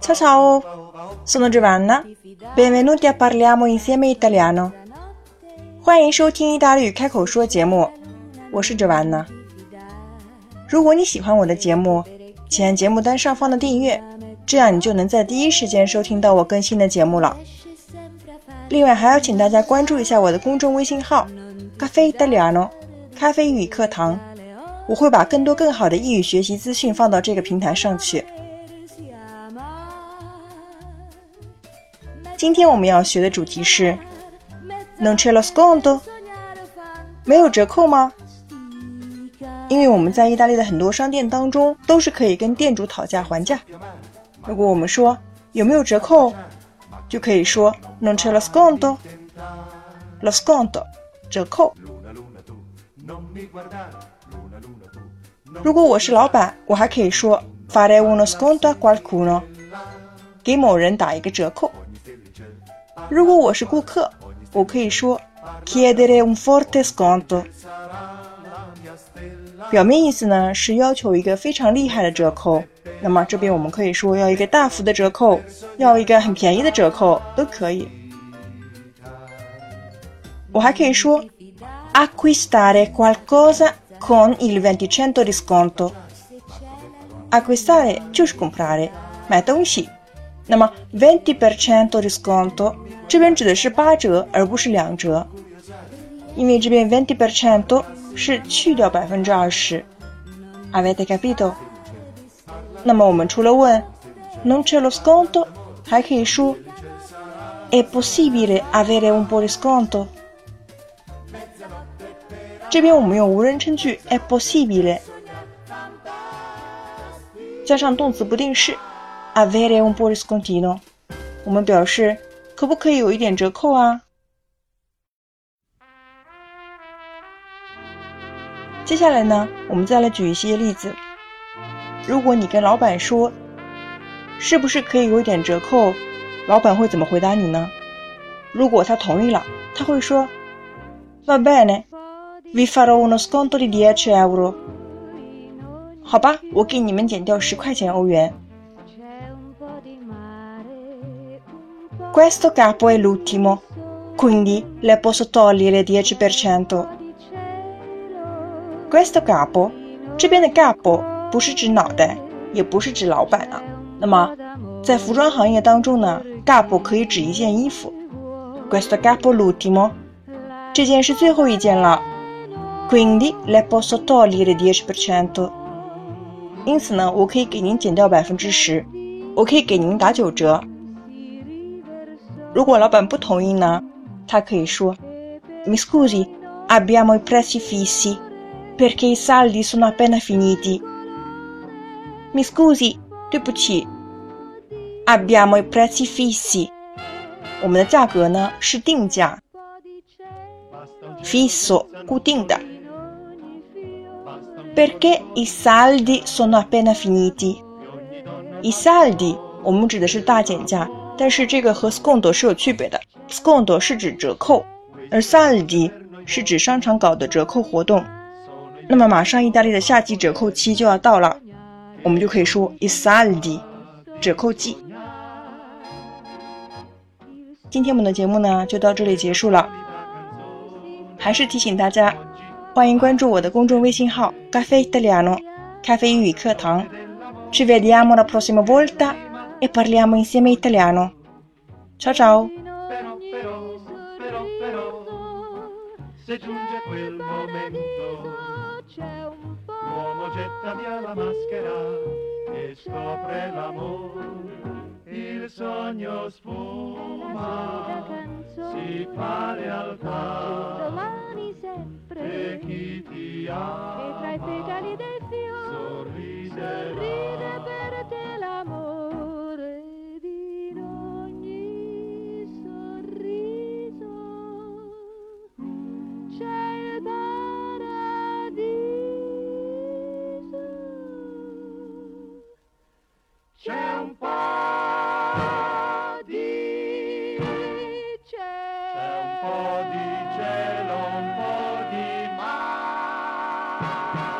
悄悄，我是诺之娃呢。欢迎收听意大利语开口说节目，我是之娃呢。如果你喜欢我的节目，请按节目单上方的订阅，这样你就能在第一时间收听到我更新的节目了。另外，还要请大家关注一下我的公众微信号“咖啡意大利诺”咖啡语课堂，我会把更多更好的英语学习资讯放到这个平台上去。今天我们要学的主题是 “non c'è lo sconto”，没有折扣吗？因为我们在意大利的很多商店当中都是可以跟店主讨价还价。如果我们说有没有折扣，就可以说 “non c'è lo sconto”，lo sconto，折扣。如果我是老板，我还可以说 “fare uno sconto a qualcuno”，给某人打一个折扣。如果我是顾客，我可以说 chiedere un forte sconto， 表面意思呢是要求一个非常厉害的折扣。那么这边我们可以说要一个大幅的折扣，要一个很便宜的折扣都可以。我还可以说 acquistare qualcosa con il venti cento di sconto。acquistare 就是 comprare，买东西。那么 venti per cento di sconto。这边指的是八折，而不是两折，因为这边 venti per cento 是去掉百分之二十。Avete capito？那么我们除了问 non c'è lo sconto，还可以说 è possibile avere un po' di sconto？这边我们用无人称句 è possibile，加上动词不定式 avere un po' di scontino，我们表示。可不可以有一点折扣啊？接下来呢，我们再来举一些例子。如果你跟老板说，是不是可以有一点折扣？老板会怎么回答你呢？如果他同意了，他会说：“Va bene, vi farò uno sconto di dieci euro。”好吧，我给你们减掉十块钱欧元。Questo capo è l'ultimo, quindi le posso togliere il 10%. Questo capo 这边的 capo 不是指脑袋，也不是指老板啊。那么在服装行业当中呢，capo 可以指一件衣服。Questo capo l'ultimo，这件是最后一件了。Quindi le posso togliere il 10%。因此呢，我可以给您减掉百分之十，我可以给您打九折。如果老板不同意呢，他可以说：“Mi scusi, abbiamo i prezzi fissi perché i saldi sono appena finiti.” Mi scusi，对不起，abbiamo i prezzi fissi，我们的价格呢是定价，fisso 固定的。Perché i saldi sono appena finiti? I saldi 我们指的是大减价。但是这个和 sconto 是有区别的，sconto 是指折扣，而 saldi 是指商场搞的折扣活动。 那么马上意大利的夏季折扣期就要到了，我们就可以说 i saldi，折扣季。今天我们的节目呢就到这里结束了，还是提醒大家，欢迎关注我的公众微信号 cafe italiano，咖啡英语课堂。Ci vediamo la prossima volta. e parliamo insieme italiano. Ciao ciao! Però, però, però, però, se giunge quel momento, l'uomo getta via la maschera e scopre l'amore. Il sogno sfuma, si fa realtà, e chi ti ha un po' di cielo, un po' di cielo, un po' di mare.